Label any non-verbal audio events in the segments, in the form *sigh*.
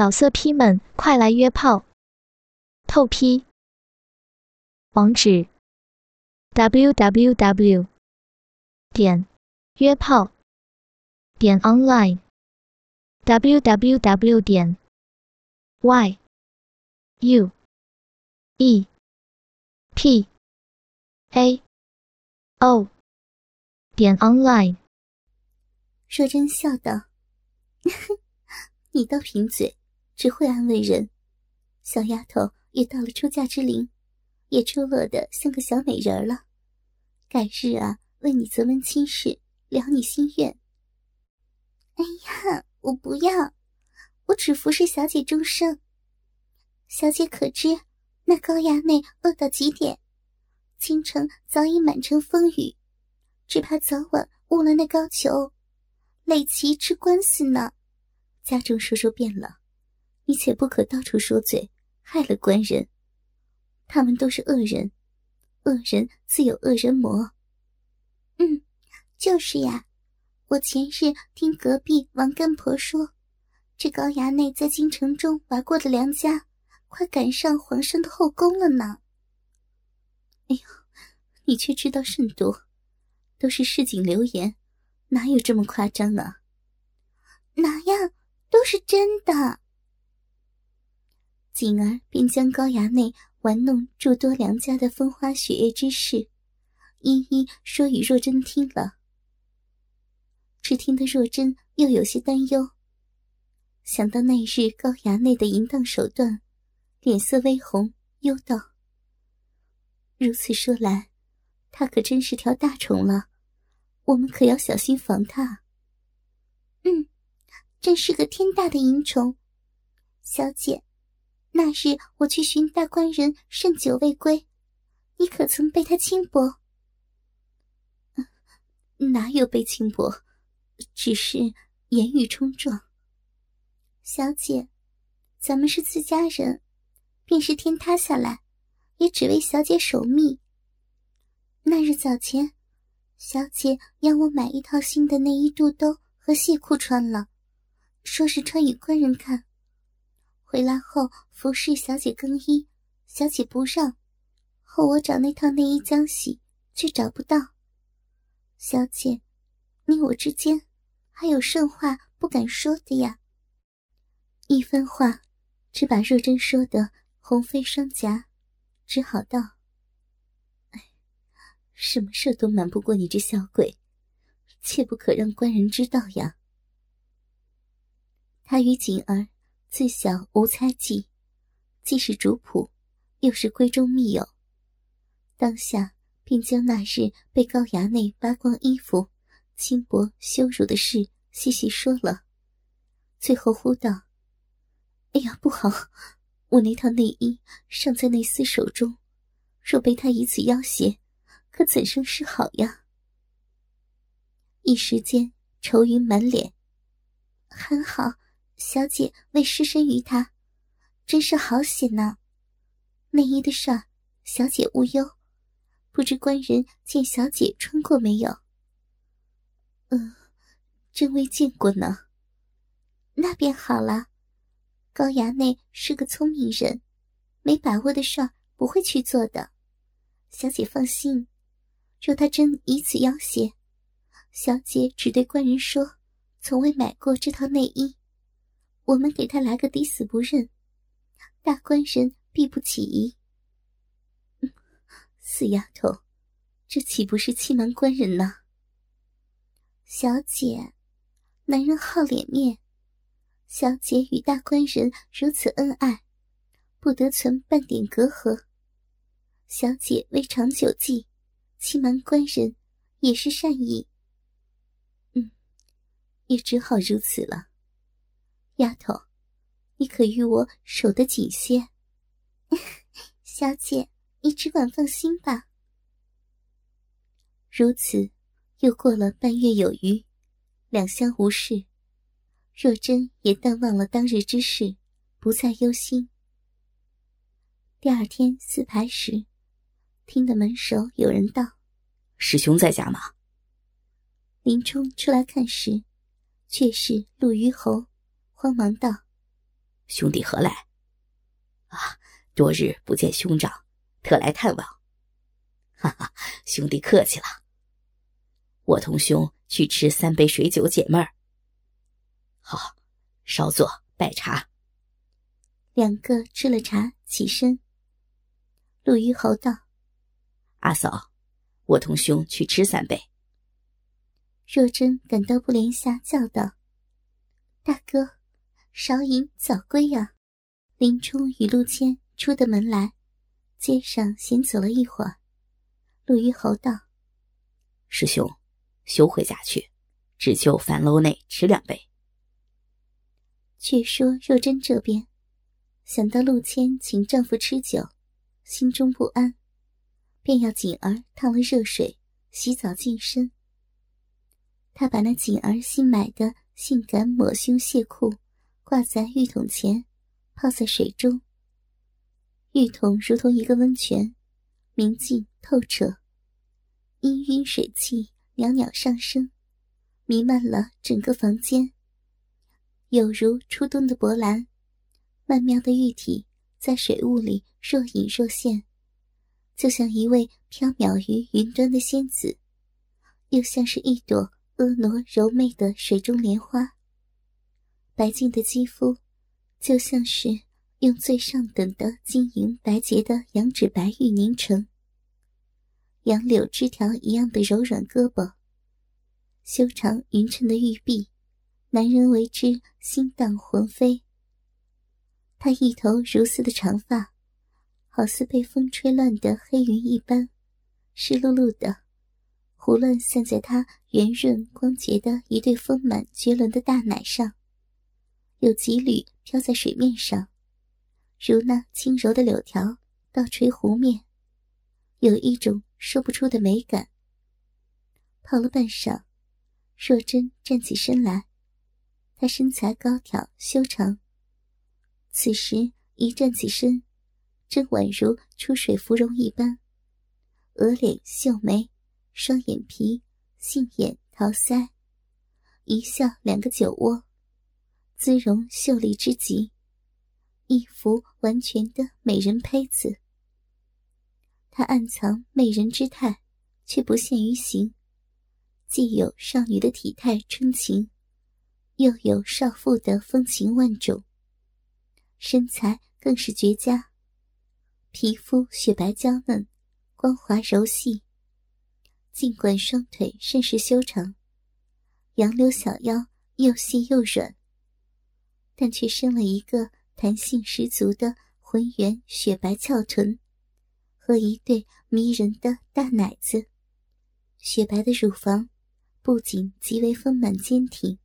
老色批们，快来约炮！透批。网址：w w w 点约炮点 online w w w 点 y u e p a o 点 online。若真笑道：*laughs* “你倒贫嘴。”只会安慰人，小丫头也到了出嫁之龄，也出落得像个小美人了。改日啊，为你择门亲事，了你心愿。哎呀，我不要，我只服侍小姐终生。小姐可知，那高衙内恶到极点，京城早已满城风雨，只怕早晚误了那高俅，累其吃官司呢。家中说说变了。你且不可到处说嘴，害了官人。他们都是恶人，恶人自有恶人磨。嗯，就是呀。我前日听隔壁王干婆说，这高衙内在京城中玩过的良家，快赶上皇上的后宫了呢。哎呦，你却知道甚多，都是市井流言，哪有这么夸张呢？哪样，都是真的。锦儿便将高衙内玩弄诸多良家的风花雪月之事，一一说与若真听了。只听得若真又有些担忧，想到那日高衙内的淫荡手段，脸色微红，忧道：“如此说来，他可真是条大虫了，我们可要小心防他。”嗯，真是个天大的淫虫，小姐。那日我去寻大官人，甚久未归，你可曾被他轻薄？哪有被轻薄，只是言语冲撞。小姐，咱们是自家人，便是天塌下来，也只为小姐守密。那日早前，小姐要我买一套新的内衣肚兜和细裤穿了，说是穿与官人看。回来后服侍小姐更衣，小姐不让，后我找那套内衣浆洗，却找不到。小姐，你我之间还有甚话不敢说的呀？一番话，只把若真说的红飞双颊，只好道：“哎，什么事都瞒不过你这小鬼，切不可让官人知道呀。”他与锦儿。自小无猜忌，既是主仆，又是闺中密友。当下便将那日被高衙内扒光衣服、轻薄羞辱的事细细说了，最后呼道：“哎呀，不好！我那套内衣尚在内司手中，若被他以此要挟，可怎生是好呀？”一时间愁云满脸，很好。小姐为失身于他，真是好险呐！内衣的事儿，小姐勿忧。不知官人见小姐穿过没有？嗯，真未见过呢。那便好了。高衙内是个聪明人，没把握的事不会去做的。小姐放心，若他真以此要挟，小姐只对官人说，从未买过这套内衣。我们给他来个抵死不认，大官人必不起疑。死丫头，这岂不是欺瞒官人呢？小姐，男人好脸面，小姐与大官人如此恩爱，不得存半点隔阂。小姐未长久计，欺瞒官人也是善意。嗯，也只好如此了。丫头，你可与我守得紧些。*laughs* 小姐，你只管放心吧。如此，又过了半月有余，两相无事。若真也淡忘了当日之事，不再忧心。第二天四牌时，听得门首有人道：“师兄在家吗？”林冲出来看时，却是陆虞侯。慌忙道：“兄弟何来？”“啊，多日不见兄长，特来探望。”“哈哈，兄弟客气了。我同兄去吃三杯水酒解闷儿。”“好，稍坐，拜茶。”两个吃了茶，起身。陆虞侯道：“阿嫂，我同兄去吃三杯。”若真感到不怜下，叫道：“大哥，少饮早归呀！”林冲与陆谦出的门来，街上闲走了一会儿。陆虞侯道：“师兄，休回家去，只就樊楼内吃两杯。”却说若真这边，想到陆谦请丈夫吃酒，心中不安，便要锦儿烫了热水洗澡净身。他把那锦儿新买的性感抹胸亵裤挂在浴桶前，泡在水中。浴桶如同一个温泉，明净透彻，氤氲水汽袅袅上升，弥漫了整个房间，有如初冬的波澜。曼妙的玉体在水雾里若隐若现，就像一位飘渺于云端的仙子，又像是一朵。婀娜柔媚的水中莲花，白净的肌肤，就像是用最上等的晶莹白洁的羊脂白玉凝成。杨柳枝条一样的柔软胳膊，修长匀称的玉臂，男人为之心荡魂飞。他一头如丝的长发，好似被风吹乱的黑云一般，湿漉漉的。胡乱散在她圆润光洁的一对丰满绝伦的大奶上，有几缕飘在水面上，如那轻柔的柳条倒垂湖面，有一种说不出的美感。泡了半晌，若真站起身来，她身材高挑修长，此时一站起身，真宛如出水芙蓉一般，额脸秀眉。双眼皮，杏眼桃腮，一笑两个酒窝，姿容秀丽之极，一幅完全的美人胚子。她暗藏媚人之态，却不现于形，既有少女的体态春情，又有少妇的风情万种。身材更是绝佳，皮肤雪白娇嫩，光滑柔细。尽管双腿甚是修长，杨柳小腰又细又软，但却生了一个弹性十足的浑圆雪白翘臀，和一对迷人的大奶子。雪白的乳房不仅极为丰满坚挺，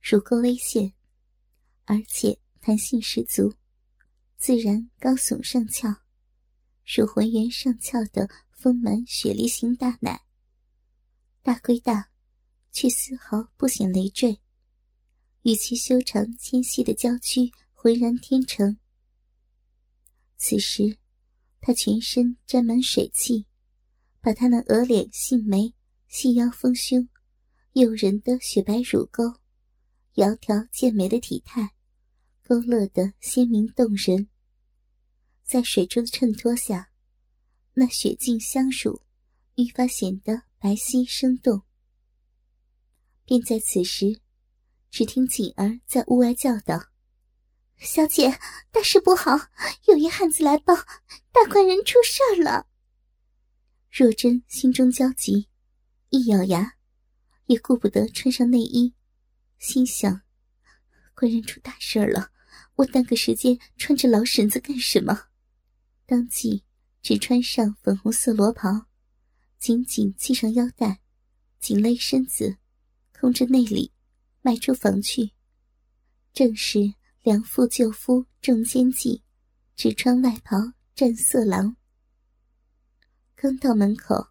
乳沟微陷，而且弹性十足，自然高耸上翘，属浑圆上翘的丰满雪梨型大奶。大归大，却丝毫不显累赘，与其修长纤细的娇躯浑然天成。此时，他全身沾满水汽，把他那额脸杏眉、细腰丰胸、诱人的雪白乳沟、窈窕健美的体态，勾勒得鲜明动人。在水珠的衬托下，那雪净香乳愈发显得。白皙生动，便在此时，只听锦儿在屋外叫道：“小姐，大事不好！有一汉子来报，大官人出事儿了。”若真心中焦急，一咬牙，也顾不得穿上内衣，心想：“官人出大事了，我耽搁时间穿着老婶子干什么？”当即只穿上粉红色罗袍。紧紧系上腰带，紧勒身子，控制内里，迈出房去。正是良妇救夫重奸计，只穿外袍战色狼。刚到门口，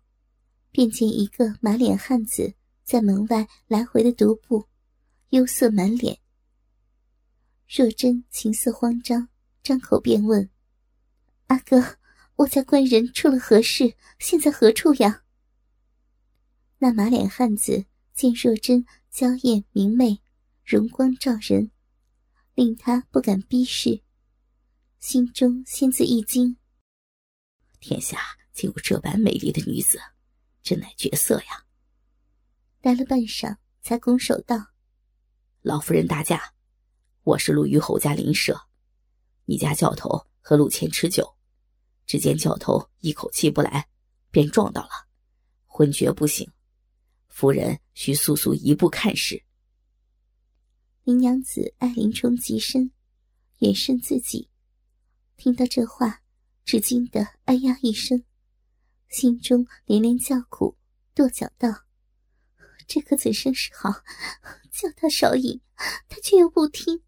便见一个马脸汉子在门外来回的踱步，忧色满脸。若真情色慌张，张口便问：“阿哥。”我家官人出了何事？现在何处呀？那马脸汉子见若真娇艳明媚，容光照人，令他不敢逼视，心中先自一惊。天下竟有这般美丽的女子，真乃绝色呀！待了半晌，才拱手道：“老夫人大驾，我是陆虞侯家邻舍，你家教头和陆谦吃酒，只见教头一口气不来，便撞到了，昏厥不醒。夫人需速速移步看视。”林娘子爱林冲极深，远胜自己，听到这话，只惊得哎呀一声，心中连连叫苦，跺脚道。这可怎生是好？叫他少饮，他却又不听。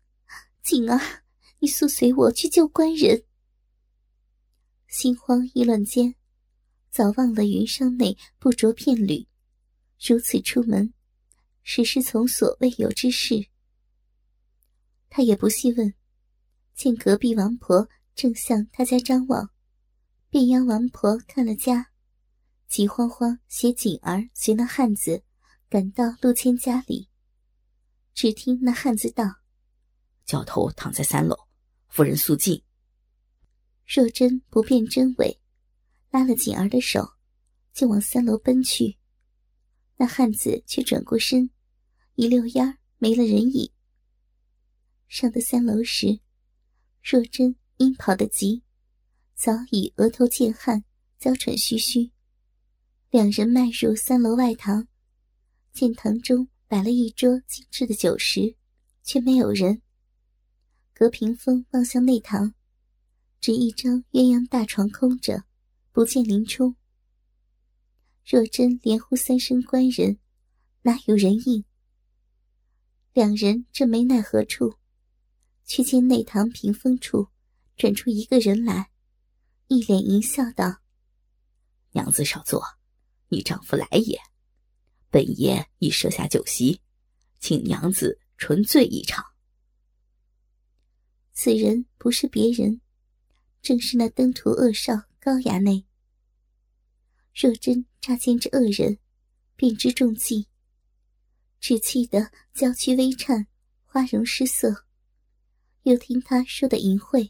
锦儿，你速随我去救官人。心慌意乱间，早忘了云裳内不着片缕，如此出门，实是从所未有之事。他也不细问，见隔壁王婆正向他家张望，便央王婆看了家，急慌慌携锦儿随那汉子。赶到陆谦家里，只听那汉子道：“教头躺在三楼，夫人速进。”若真不辨真伪，拉了锦儿的手，就往三楼奔去。那汉子却转过身，一溜烟儿没了人影。上到三楼时，若真因跑得急，早已额头见汗，娇喘吁吁。两人迈入三楼外堂。见堂中摆了一桌精致的酒食，却没有人。隔屏风望向内堂，只一张鸳鸯大床空着，不见林冲。若真连呼三声“官人”，哪有人应？两人正没奈何处，却见内堂屏风处转出一个人来，一脸淫笑道：“娘子少坐，你丈夫来也。”本爷已设下酒席，请娘子纯醉一场。此人不是别人，正是那登徒恶少高衙内。若真乍见这恶人，便知中计，只气得娇躯微颤，花容失色。又听他说的淫秽，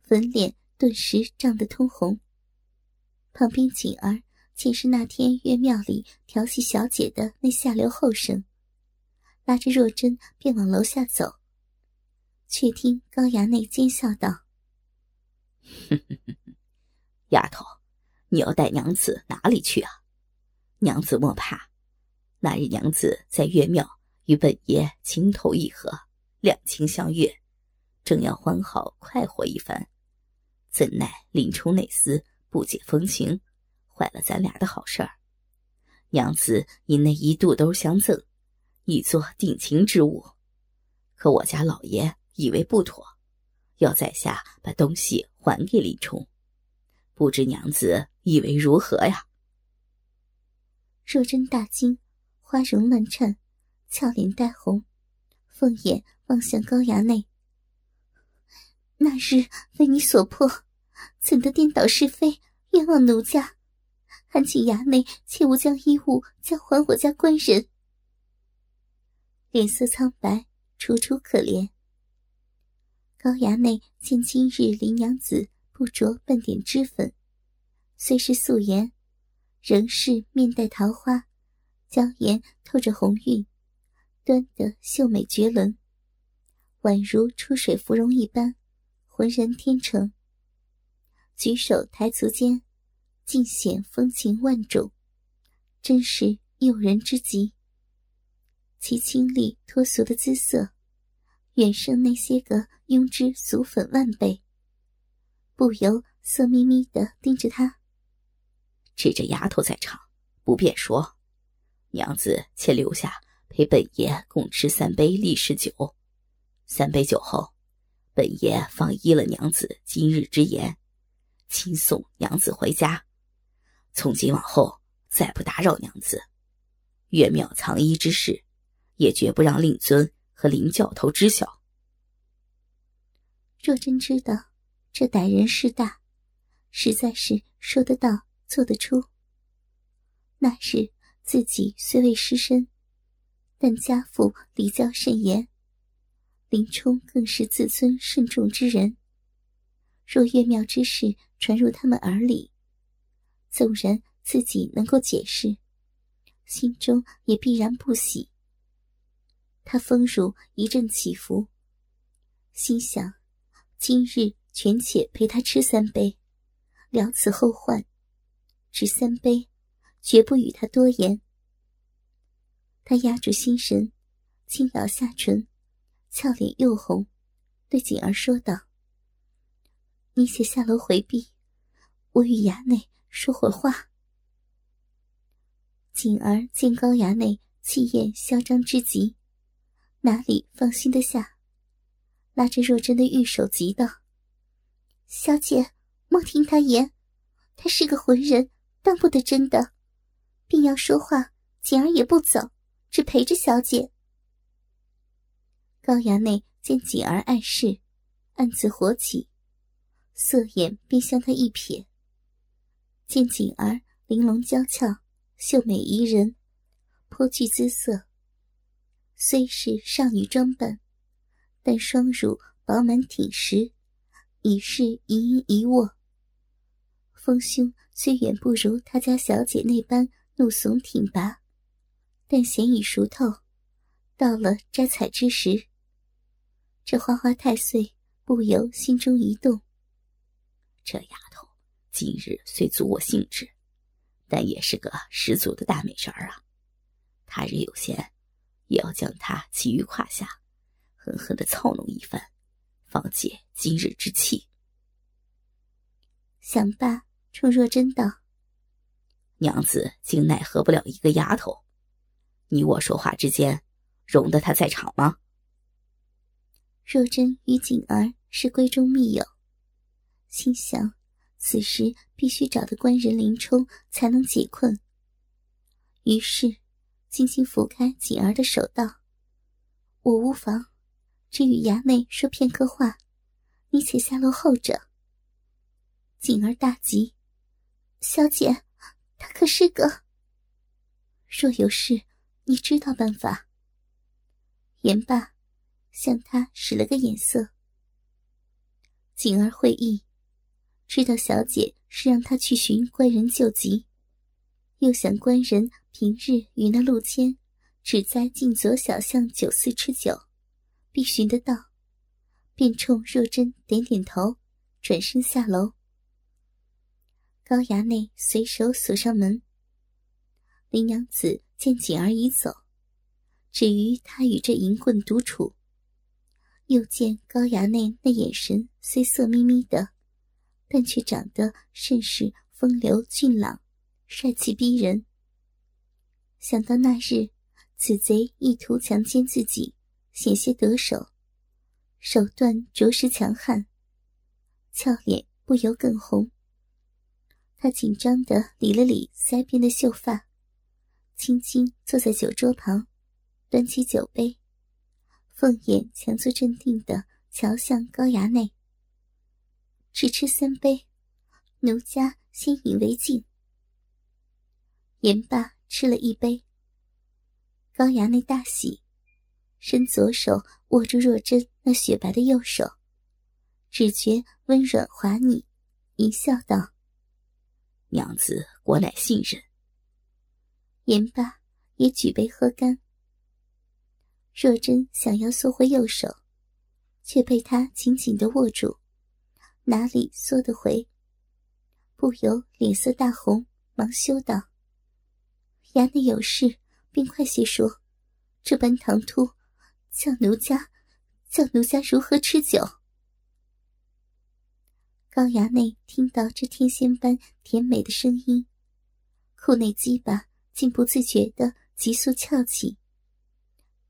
粉脸顿时涨得通红。旁边锦儿。竟是那天月庙里调戏小姐的那下流后生，拉着若真便往楼下走。却听高衙内奸笑道哼哼哼：“ *laughs* 丫头，你要带娘子哪里去啊？娘子莫怕，那日娘子在月庙与本爷情投意合，两情相悦，正要欢好快活一番，怎奈林冲那厮不解风情。”坏了咱俩的好事儿，娘子因那一肚兜相赠，以作定情之物。可我家老爷以为不妥，要在下把东西还给林冲，不知娘子以为如何呀？若真大惊，花容乱颤，俏脸带红，凤眼望向高衙内。那日为你所迫，怎得颠倒是非，冤枉奴家？还请衙内切勿将衣物交还我家官人。脸色苍白，楚楚可怜。高衙内见今日林娘子不着半点脂粉，虽是素颜，仍是面带桃花，娇颜透着红晕，端得秀美绝伦，宛如出水芙蓉一般，浑然天成。举手抬足间。尽显风情万种，真是诱人之极。其清丽脱俗的姿色，远胜那些个庸脂俗粉万倍。不由色眯眯的盯着他。只这丫头在场，不便说。娘子且留下陪本爷共吃三杯立誓酒。三杯酒后，本爷方依了娘子今日之言，亲送娘子回家。从今往后，再不打扰娘子。月庙藏衣之事，也绝不让令尊和林教头知晓。若真知道这歹人势大，实在是说得到做得出。那日自己虽未失身，但家父礼教甚严，林冲更是自尊慎重之人。若岳庙之事传入他们耳里，纵然自己能够解释，心中也必然不喜。他丰乳一阵起伏，心想：今日权且陪他吃三杯，了此后患。只三杯，绝不与他多言。他压住心神，轻咬下唇，俏脸又红，对锦儿说道。你且下楼回避，我与衙内说会话。锦儿见高衙内气焰嚣张之极，哪里放心得下？拉着若真的玉手急道：“小姐，莫听他言，他是个浑人，当不得真的。便要说话，锦儿也不走，只陪着小姐。”高衙内见锦儿碍事，暗自火起。色眼便向他一瞥，见锦儿玲珑娇俏，秀美宜人，颇具姿色。虽是少女装扮，但双乳饱满挺实，已是一阴一握。丰胸虽远不如他家小姐那般怒耸挺拔，但显已熟透，到了摘采之时，这花花太岁不由心中一动。这丫头今日虽足我兴致，但也是个十足的大美人儿啊！他日有闲，也要将她骑于胯下，狠狠的操弄一番，方解今日之气。想罢，冲若真道：“娘子竟奈何不了一个丫头，你我说话之间，容得她在场吗？”若真与锦儿是闺中密友。心想，此时必须找到官人林冲才能解困。于是，轻轻拂开锦儿的手，道：“我无妨，只与衙内说片刻话，你且下楼候着。”锦儿大急：“小姐，他可是个……若有事，你知道办法。”言罢，向他使了个眼色。锦儿会意。知道小姐是让他去寻官人救急，又想官人平日与那陆谦只在近左小巷酒肆吃酒，必寻得到，便冲若真点点头，转身下楼。高衙内随手锁上门。林娘子见锦儿已走，只余他与这淫棍独处，又见高衙内那眼神虽色眯眯的。但却长得甚是风流俊朗，帅气逼人。想到那日此贼意图强奸自己，险些得手，手段着实强悍，俏脸不由更红。他紧张的理了理腮边的秀发，轻轻坐在酒桌旁，端起酒杯，凤眼强作镇定的瞧向高衙内。只吃三杯，奴家先饮为敬。言罢，吃了一杯。高衙内大喜，伸左手握住若真那雪白的右手，只觉温软滑腻，一笑道：“娘子果乃信任。”言罢，也举杯喝干。若真想要缩回右手，却被他紧紧的握住。哪里缩得回？不由脸色大红，忙羞道：“衙内有事，便快些说。这般唐突，叫奴家，叫奴家如何吃酒？”高衙内听到这天仙般甜美的声音，裤内鸡巴竟不自觉的急速翘起。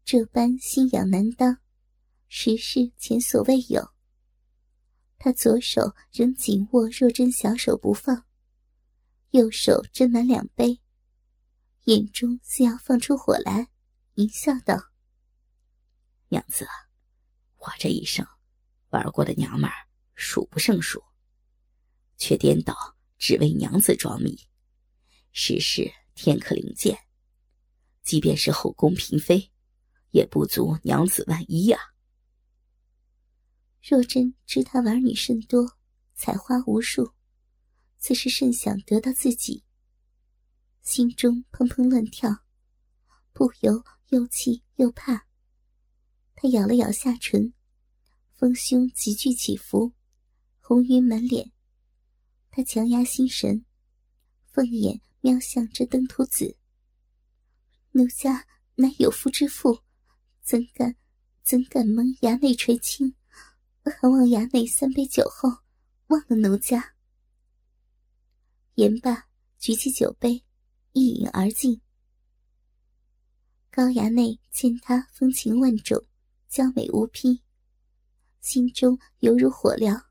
这般心痒难当，实是前所未有。他左手仍紧握若真小手不放，右手斟满两杯，眼中似要放出火来，淫笑道：“娘子，我这一生玩过的娘们儿数不胜数，却颠倒只为娘子装迷，实是天可灵见。即便是后宫嫔妃，也不足娘子万一呀。”若真知他玩女甚多，采花无数，自是甚想得到自己，心中砰砰乱跳，不由又气又怕。他咬了咬下唇，丰胸急剧起伏，红晕满脸。他强压心神，凤眼瞄向这登徒子。奴家乃有夫之妇，怎敢怎敢蒙衙内垂青？还望衙内三杯酒后忘了奴家。言罢，举起酒杯，一饮而尽。高衙内见他风情万种。娇美无匹，心中犹如火燎，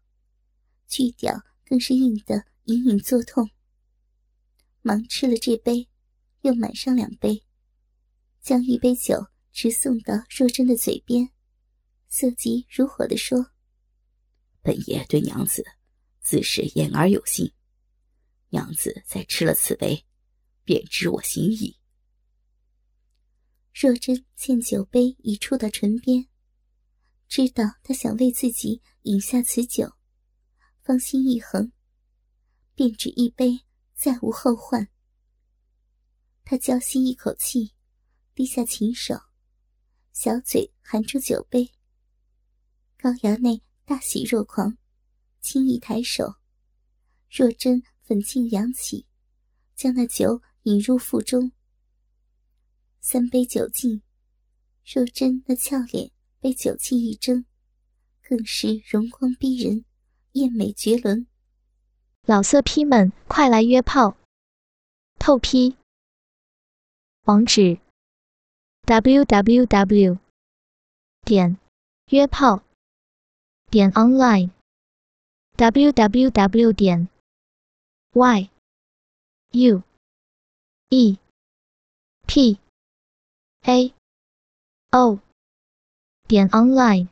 巨屌更是硬得隐隐作痛。忙吃了这杯，又满上两杯，将一杯酒直送到若真的嘴边，色急如火地说：“本爷对娘子自是言而有信，娘子再吃了此杯，便知我心意。”若真见酒杯已触到唇边。知道他想为自己饮下此酒，芳心一横，便只一杯，再无后患。他娇吸一口气，低下琴手，小嘴含住酒杯。高衙内大喜若狂，轻易抬手，若真粉颈扬起，将那酒引入腹中。三杯酒尽，若真那俏脸。被酒气一蒸，更是容光逼人，艳美绝伦。老色批们，快来约炮！透批。网址：w w w. 点约炮点 online w w w. 点 y u e p a o。点 online。